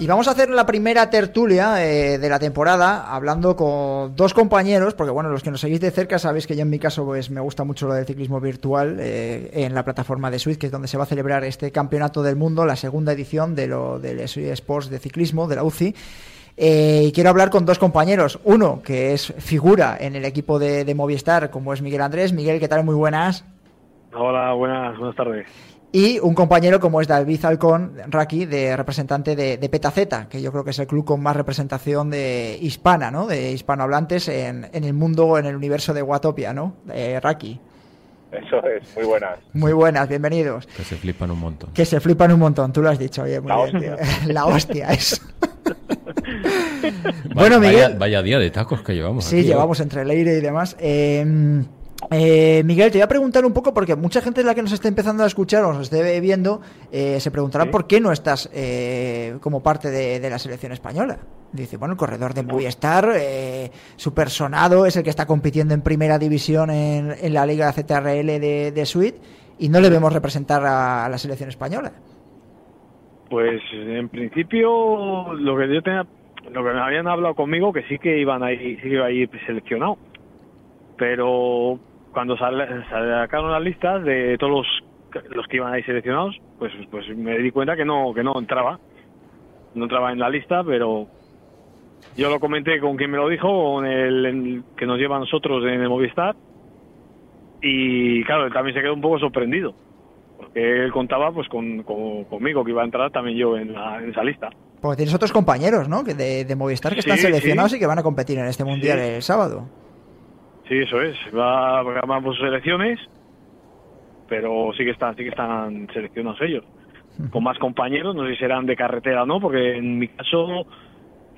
Y vamos a hacer la primera tertulia eh, de la temporada hablando con dos compañeros, porque bueno, los que nos seguís de cerca sabéis que yo en mi caso pues me gusta mucho lo del ciclismo virtual eh, en la plataforma de Switch, que es donde se va a celebrar este campeonato del mundo, la segunda edición de lo del Sports de ciclismo, de la UCI. Eh, y quiero hablar con dos compañeros. Uno que es figura en el equipo de, de Movistar, como es Miguel Andrés. Miguel, ¿qué tal? Muy buenas. Hola, buenas, buenas tardes. Y un compañero como es David Alcón, Raki, de representante de, de Petaceta, que yo creo que es el club con más representación de hispana, ¿no? De hispanohablantes en, en el mundo, en el universo de Watopia, ¿no? Eh, Raki. Eso es, muy buenas. Muy buenas, bienvenidos. Que se flipan un montón. Que se flipan un montón, tú lo has dicho, oye, muy La bien. hostia. La hostia es. Bueno, vaya, Miguel. vaya día de tacos que llevamos. Sí, aquí, ¿eh? llevamos entre Leire y demás. Eh, eh, Miguel, te voy a preguntar un poco, porque mucha gente la que nos está empezando a escuchar o nos esté viendo, eh, se preguntará Sí. por qué no estás eh, como parte de, de la selección española. Dice, bueno, el corredor de Movistar, eh, super sonado, es el que está compitiendo en primera división en, en la Liga ZRL de, de Suite, y no le vemos representar a, a la selección española. Pues en principio lo que yo tenía, lo que me habían hablado conmigo que sí que iban ahí, sí que iba a ir seleccionado, pero cuando sale- sacaron las listas de todos los, los que iban ahí seleccionados, pues pues me di cuenta que no que no entraba, no entraba en la lista, pero yo lo comenté con quien me lo dijo, con el, el que nos lleva a nosotros en el Movistar, y claro, él también se quedó un poco sorprendido. porque él contaba pues con, con- conmigo que iba a entrar también yo en, la- en esa lista. Porque tienes otros compañeros, ¿no? Que de, de Movistar que están seleccionados sí. y que van a competir en este mundial Sí. el sábado. Sí, eso es. Va a por sus elecciones, pero sí que están, sí que están seleccionados ellos. Con más compañeros, no sé si serán de carretera o no, porque en mi caso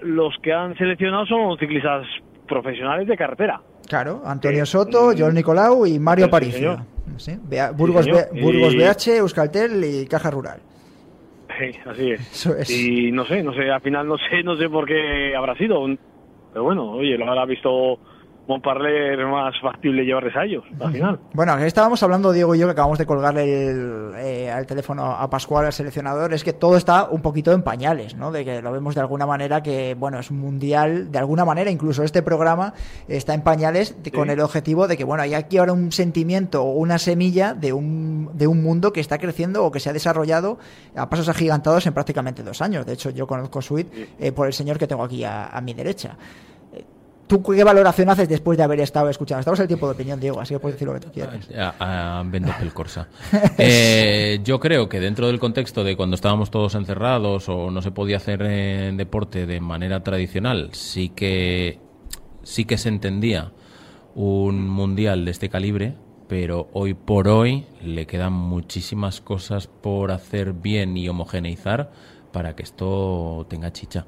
los que han seleccionado son ciclistas profesionales de carretera. Claro, Antonio. Soto, Joel Nicolau y Mario Aparicio. Sí, Burgos, Burgos Y- BH, Euskaltel y Caja Rural. Sí, así es. Eso es. Y no sé, no sé, al final no sé, no sé por qué habrá sido. Pero bueno, oye, lo habrá visto Montparler más factible llevarles a ellos, al final. Bueno, que estábamos hablando, Diego y yo, que acabamos de colgarle el, eh, al teléfono a Pascual, al seleccionador, es que todo está un poquito en pañales, ¿no? De que lo vemos de alguna manera que, bueno, es un mundial, de alguna manera, incluso este programa está en pañales con el objetivo de que, bueno, hay aquí ahora un sentimiento o una semilla de un, de un mundo que está creciendo o que se ha desarrollado a pasos agigantados en prácticamente dos años. De hecho, yo conozco Suite eh, por el señor que tengo aquí a, a mi derecha. ¿Tú qué valoración haces después de haber estado escuchando? Estamos en el tiempo de opinión, Diego, así que puedes decir lo que tú quieras. A, a vendo pel Corsa. Eh, yo creo que dentro del contexto de cuando estábamos todos encerrados o no se podía hacer eh, deporte de manera tradicional, sí que sí que se entendía un mundial de este calibre, pero hoy por hoy le quedan muchísimas cosas por hacer bien y homogeneizar para que esto tenga chicha.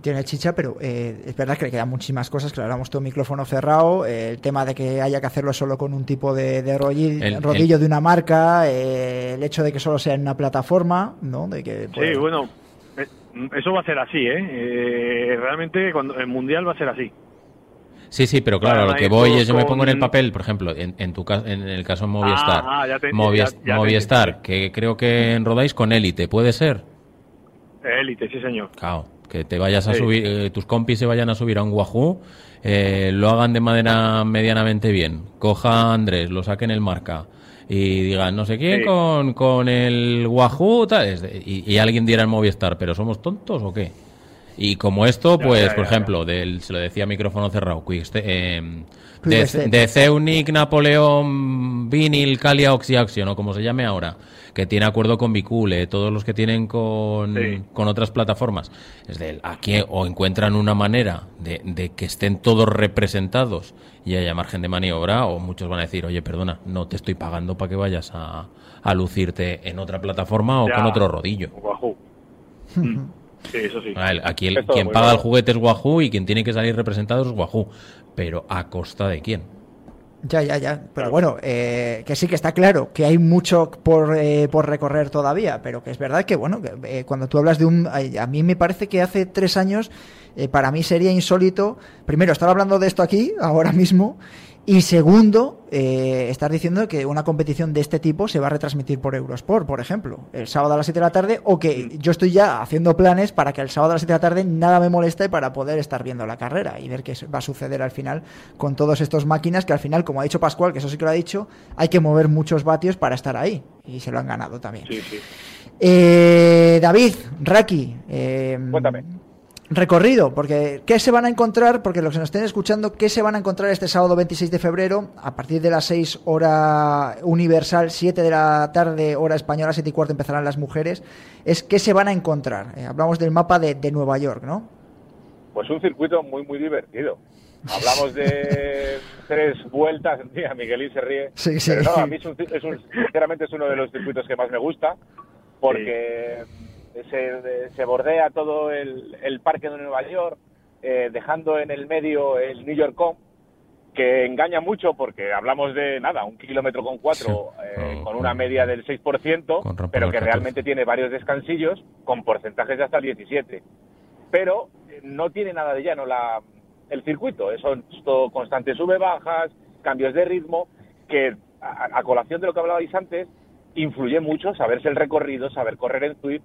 Tiene chicha, pero eh, es verdad que le quedan muchísimas cosas. Claro, hablamos todo micrófono cerrado. eh, el tema de que haya que hacerlo solo con un tipo de, de El- rodillo el- de una marca. eh, el hecho de que solo sea en una plataforma, ¿no? De que, Sí, pues, bueno, eh, eso va a ser así, ¿eh? Eh, realmente cuando el Mundial va a ser así. Sí, sí, pero claro, lo que voy es, yo me pongo en el papel, por ejemplo, en, en tu ca- en el caso de Movistar. Ah, ya te- Movies- ya- ya te Movistar, que creo que rodáis con élite, ¿puede ser? Élite, sí, señor. Claro, que te vayas a Sí. subir, eh, tus compis se vayan a subir a un Wahoo, eh, lo hagan de manera medianamente bien. Coja a Andrés, lo saquen el marca. y digan no sé quién Sí. con, con el Wahoo tal, y, y alguien diera el Movistar, pero ¿somos tontos o qué? Y como esto, Ya, pues, ya, por ejemplo, del, se lo decía a micrófono cerrado, Quickste- eh, Quick de, de Ceunic, Napoleón, Vinyl, Calia, Oxyaction, o como se llame ahora, que tiene acuerdo con Bicule, todos los que tienen con, Sí. con otras plataformas, es de aquí o encuentran una manera de, de que estén todos representados y haya margen de maniobra, o muchos van a decir, oye, perdona, no te estoy pagando para que vayas a, a lucirte en otra plataforma o Ya. con otro rodillo. Sí, eso sí. Aquí el- quien paga el juguete es Wahoo y quien tiene que salir representado es Wahoo. Pero ¿a costa de quién? Ya, ya, ya. Pero bueno, eh, que sí que está claro que hay mucho por, eh, por recorrer todavía, pero que es verdad que, bueno, que, eh, cuando tú hablas de un... A mí me parece que hace tres años, eh, para mí sería insólito, primero, estar hablando de esto aquí, ahora mismo, y segundo, eh, estar diciendo que una competición de este tipo se va a retransmitir por Eurosport, por ejemplo, el sábado a las 7 de la tarde, o que yo estoy ya haciendo planes para que el sábado a las 7 de la tarde nada me moleste para poder estar viendo la carrera y ver qué va a suceder al final con todos estos máquinas que al final, como ha dicho Pascual, que eso sí que lo ha dicho, hay que mover muchos vatios para estar ahí y se lo han ganado también. Sí, sí. Eh, David, Raki, eh, Cuéntame. Recorrido, porque ¿qué se van a encontrar? Porque los que nos estén escuchando, ¿qué se van a encontrar este sábado 26 de febrero? A partir de las 6 hora universal, 7 de la tarde, hora española, 7 y cuarto empezarán las mujeres. Es ¿qué se van a encontrar? Eh, hablamos del mapa de, de Nueva York, ¿no? Pues un circuito muy, muy divertido. Hablamos de tres vueltas. Mira, Miguelín se ríe. Sí, sí. Pero no, a mí es un, es un- sinceramente es uno de los circuitos que más me gusta porque se, se bordea todo el, el parque de Nueva York, eh, dejando en el medio el New York Com, que engaña mucho porque hablamos de nada, un kilómetro con cuatro, Sí. eh, Con- con una media del 6%, con rampa pero que 14. realmente tiene varios descansillos con porcentajes de hasta el 17 pero eh, no tiene nada de llano la, el circuito. Eso es todo constante sube-bajas, cambios de ritmo, que a, a colación de lo que hablabais antes, influye mucho saberse el recorrido, saber correr en Swift,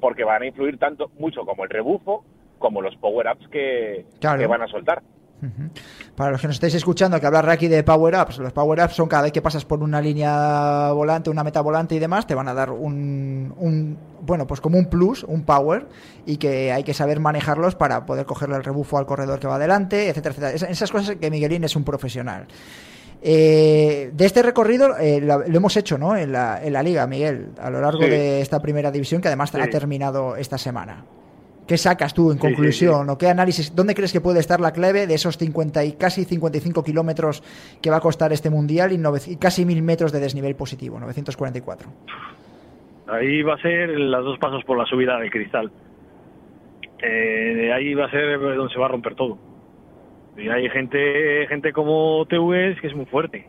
porque van a influir tanto, mucho como el rebufo, como los power-ups que, Claro. que van a soltar. Para los que nos estáis escuchando, que hablar aquí de Power Ups, los Power Ups son cada vez que pasas por una línea volante, una meta volante y demás, te van a dar un, un- bueno, pues como un plus, un power, y que hay que saber manejarlos para poder cogerle el rebufo al corredor que va adelante, etcétera, etcétera. Es- Esas cosas que Miguelín es un profesional. Eh, de este recorrido eh, lo, lo hemos hecho ¿no? en, la, en la liga, Miguel, a lo largo Sí. de esta primera división que además Sí. ha terminado esta semana. ¿Qué sacas tú en Sí, conclusión? ¿O qué análisis? ¿Dónde crees que puede estar la clave de esos 50 y casi 55 kilómetros que va a costar este mundial y, nove- y casi 1000 metros de desnivel positivo, 944? Ahí va a ser los dos pasos por la subida del cristal. Eh, ahí va a ser donde se va a romper todo. Y hay gente gente como TVS que es muy fuerte.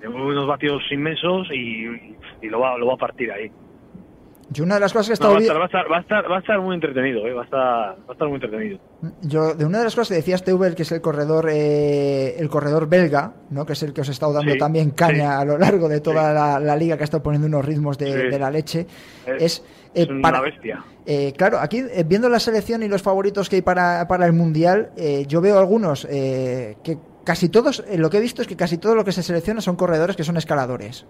Tiene unos vatios inmensos y, y lo, va, lo va a partir ahí. Yo una de las cosas que he No, va, a estar, va, a estar, va, a estar, va a estar muy entretenido, eh, va, a estar, va a estar muy entretenido. Yo, de una de las cosas que decías Teubel, que es el corredor, eh, el corredor belga, ¿no? que es el que os he estado dando Sí, también caña sí. a lo largo de toda Sí. la, la liga, que ha estado poniendo unos ritmos de, la leche, Es- es, eh, es una para- bestia. eh, claro, aquí eh, viendo la selección y los favoritos que hay para, para el mundial, eh, yo veo algunos eh, que casi todos, lo que he visto es que casi todo lo que se selecciona son corredores que son escaladores.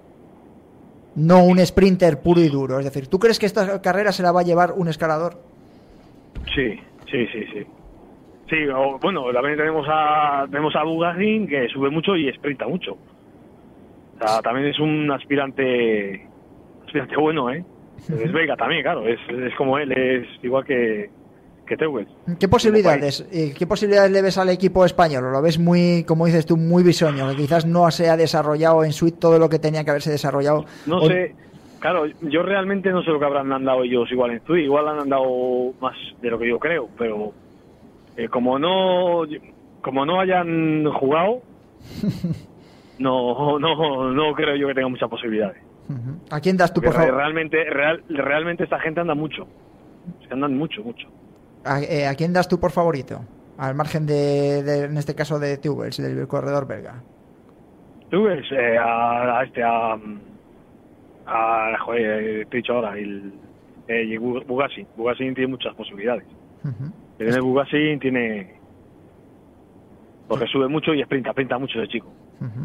No un sprinter puro y duro. Es decir, ¿tú crees que esta carrera se la va a llevar un escalador? Sí, sí, sí, sí. Sí, o- bueno, también tenemos a tenemos a Bugazin que sube mucho y sprinta mucho. O sea, también es un aspirante aspirante bueno, ¿eh? Es belga también, claro, es, es como él, es igual que, que. ¿Qué posibilidades, eh, ¿Qué posibilidades le ves al equipo español? ¿O lo ves muy, como dices tú, muy bisoño? Que quizás no se ha desarrollado en suite todo lo que tenía que haberse desarrollado. No O- sé, claro, yo realmente no sé lo que habrán andado ellos igual en Tui, igual han andado más de lo que yo creo, pero eh, como no como no hayan jugado, no, no, no creo yo que tenga muchas posibilidades. ¿A quién das tú, Porque por favor? realmente, real, realmente esta gente anda mucho, que andan mucho, mucho. ¿A, eh, a quién das tú por favorito? Al margen de, de- en este caso, de Tubels, del corredor belga. Tú ves eh, a, a este, a, a joder, eh, te he dicho ahora, el eh, Bugasi. Bugasi tiene muchas posibilidades. Ujú. Tiene Bugasi, tiene... Porque sube mucho y sprinta, sprinta mucho ese chico. Como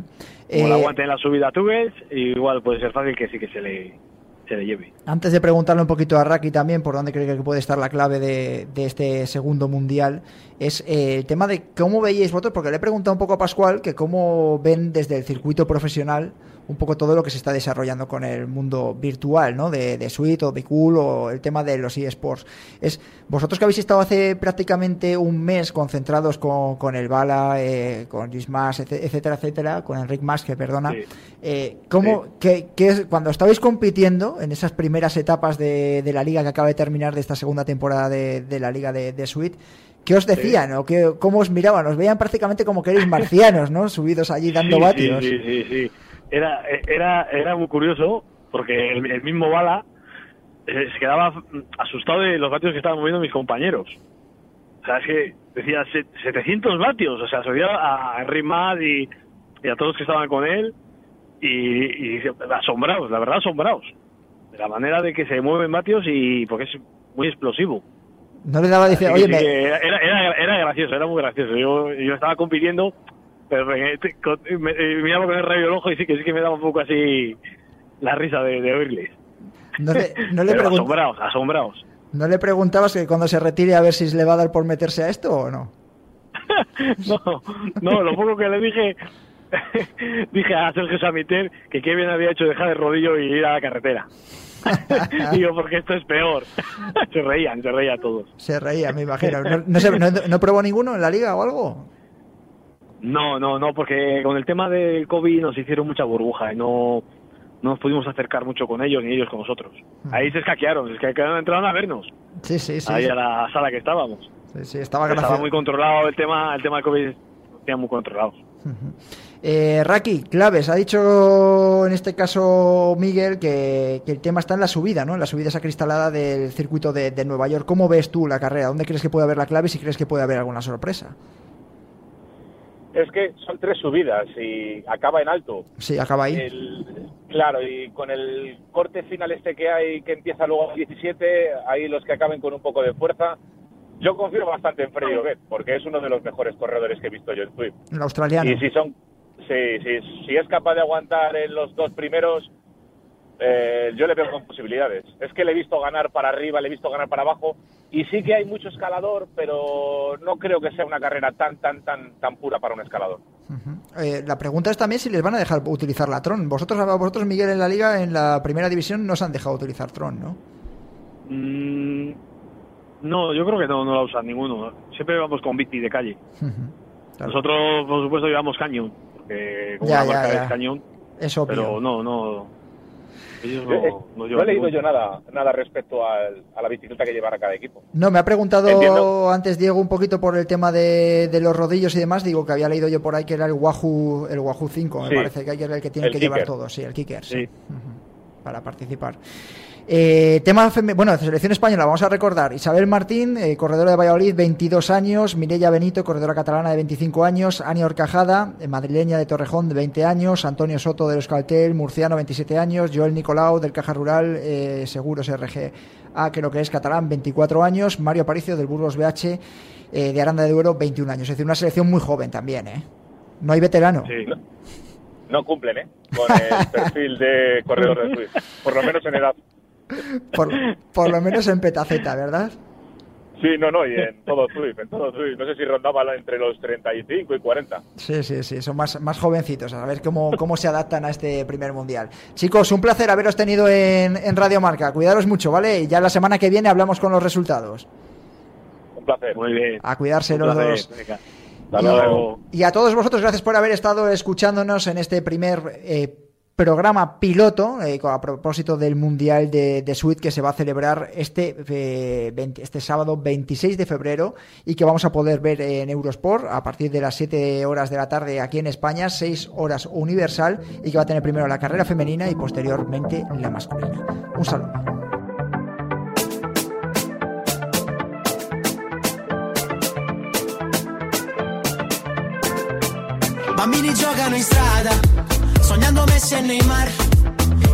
Eh, la aguante en la subida a Tugues, igual puede ser fácil que sí que se le, Antes de preguntarle un poquito a Raki también por dónde cree que puede estar la clave de, de este segundo mundial, es eh, el tema de cómo veíais vosotros, porque le he preguntado un poco a Pascual que cómo ven desde el circuito profesional un poco todo lo que se está desarrollando con el mundo virtual, ¿no? De, de Suite o de Cool o el tema de los eSports. Es, vosotros que habéis estado hace prácticamente un mes concentrados con, con el Bala, eh, con Luis Mas, ete- etcétera, etcétera, con Enric Mas, que perdona, Sí. eh, ¿cómo, qué- qué es, cuando estabais compitiendo en esas primeras etapas de, de la liga que acaba de terminar de esta segunda temporada de, de la liga de, de Suite, ¿qué os decían o qué, cómo os miraban? Os veían prácticamente como que erais marcianos, ¿no? Subidos allí dando sí, vatios. Sí, sí, sí, sí. Era, era, era muy curioso porque el, el mismo Bala eh, se quedaba asustado de los vatios que estaban moviendo mis compañeros. O sea, es que decía "Se- 700 vatios. O sea, se oía a Henry Mad y, y a todos los que estaban con él y, y asombrados, la verdad asombrados. De la manera de que se mueven vatios y porque es muy explosivo. No le daba, que oye, me- era, era, era gracioso, era muy gracioso. Yo, yo estaba compitiendo, pero me, te- con- me- eh, miraba con el rayo del ojo y sí que sí que me daba un poco así la risa de, de oírles. no le, no le Pero pregun- asombrados, asombrados. ¿no le preguntabas que cuando se retire a ver si le va a dar por meterse a esto o no? No, no, lo poco que le dije, dije a Sergio Samiter que qué bien había hecho dejar el rodillo y ir a la carretera. Digo, porque esto es peor. se reían, se reían todos. Se reía, me imagino. ¿No, no, se- no- no probó ninguno en la liga o algo? No, no, no, porque con el tema del COVID nos hicieron mucha burbuja y no, no nos pudimos acercar mucho con ellos ni ellos con nosotros. Ahí se escaquearon, se escaquearon, entraron a vernos, Sí, sí, sí. ahí sí. a la sala que estábamos. Sí, sí, estaba Estaba muy controlado el tema, el tema del COVID, tenían muy controlado. Eh, Raki, claves. Ha dicho en este caso Miguel que, que el tema está en la subida, ¿no? En la subida esa cristalada del circuito de, de Nueva York. ¿Cómo ves tú la carrera? ¿Dónde crees que puede haber la clave y si crees que puede haber alguna sorpresa? Es que son tres subidas y acaba en alto. Sí, acaba ahí. El- claro, y con el corte final este que hay, que empieza luego a 17, ahí los que acaben con un poco de fuerza. Yo confío bastante en Freddy Oguet, porque es uno de los mejores corredores que he visto yo en Swift. El australiano. Y si son, si, si, si es capaz de aguantar en los dos primeros, eh, yo le veo con posibilidades. Es que le he visto ganar para arriba, le he visto ganar para abajo, y sí que hay mucho escalador, pero no creo que sea una carrera tan, tan, tan, tan pura para un escalador. Eh, la pregunta es también si les van a dejar utilizar la Tron. Vosotros, vosotros, Miguel, en la liga, en la primera división, no os han dejado utilizar Tron, ¿no? Mm, no, yo creo que no, no la usan ninguno. Siempre vamos con bici de calle. Claro. Nosotros, por supuesto, llevamos cañón, porque como Ya, la ya, marca ya. es cañón, Es obvio. pero no, no. Ellos Yo, eh, no, no no he leído yo nada, nada respecto al- a la bicicleta que llevará cada equipo. No, me ha preguntado Entiendo. antes Diego un poquito por el tema de, de los rodillos y demás. Digo que había leído yo por ahí que era el Wahoo, el Wahoo 5, me parece que era el que tiene que llevar todo, sí, el kicker, sí. Sí. Ujú, Para participar. Eh, tema bueno, selección española, vamos a recordar. Isabel Martín, eh, corredora de Valladolid, 22 años. Mireia Benito, corredora catalana de 25 años. Ani Orcajada, eh, madrileña de Torrejón, de 20 años. Antonio Soto de Euskaltel, murciano, 27 años. Joel Nicolau, del Caja Rural, eh, Seguros RG A, creo que es catalán, 24 años. Mario Aparicio, del Burgos BH, eh, de Aranda de Duero, 21 años. Es decir, una selección muy joven también, ¿eh? No hay veterano. Sí. No cumplen, ¿eh? Con el perfil de corredor de Swift, por lo menos en edad. Por, por lo menos en Petaceta, ¿verdad? Sí, no, no, y en todo Swift, en todo Swift. No sé si rondaba entre los 35 y 40. Sí, sí, sí, son más, más jovencitos, a ver cómo, cómo se adaptan a este primer mundial. Chicos, un placer haberos tenido en, en Radio Marca. Cuidaros mucho, ¿vale? Y ya la semana que viene hablamos con los resultados. Un placer. Muy bien. A cuidarse Un los placer. dos. Venga. Hasta Y- luego. Y a todos vosotros, gracias por haber estado escuchándonos en este primer eh, programa piloto eh, a propósito del Mundial de, de Suite que se va a celebrar este, eh, 20 este sábado 26 de febrero y que vamos a poder ver en Eurosport a partir de las 7 horas de la tarde aquí en España, 6 horas universal y que va a tener primero la carrera femenina y posteriormente la masculina. Un saludo. sognando messi e nei mari,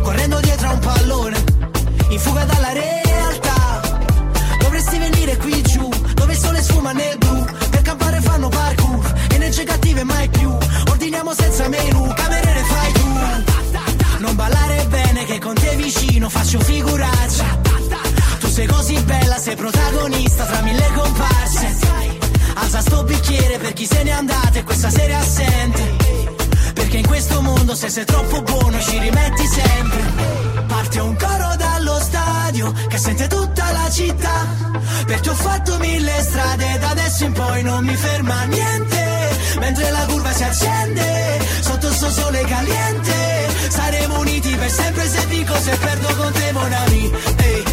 correndo dietro a un pallone, in fuga dalla realtà. Dovresti venire qui giù, dove il sole sfuma nel blu, per campare fanno parkour, energie cattive mai più, ordiniamo senza menù, cameriere fai tu. Non ballare bene che con te vicino faccio figuraccia. Tu sei così bella, sei protagonista tra mille comparse. Alza sto bicchiere per chi se n'è andato e questa sera assente. In questo mondo se sei troppo buono ci rimetti sempre. Parte un coro dallo stadio che sente tutta la città. Perché ho fatto mille strade, da adesso in poi non mi ferma niente. Mentre la curva si accende, sotto sto sole caliente. Saremo uniti per sempre se dico se perdo con te, mon ami. Ehi,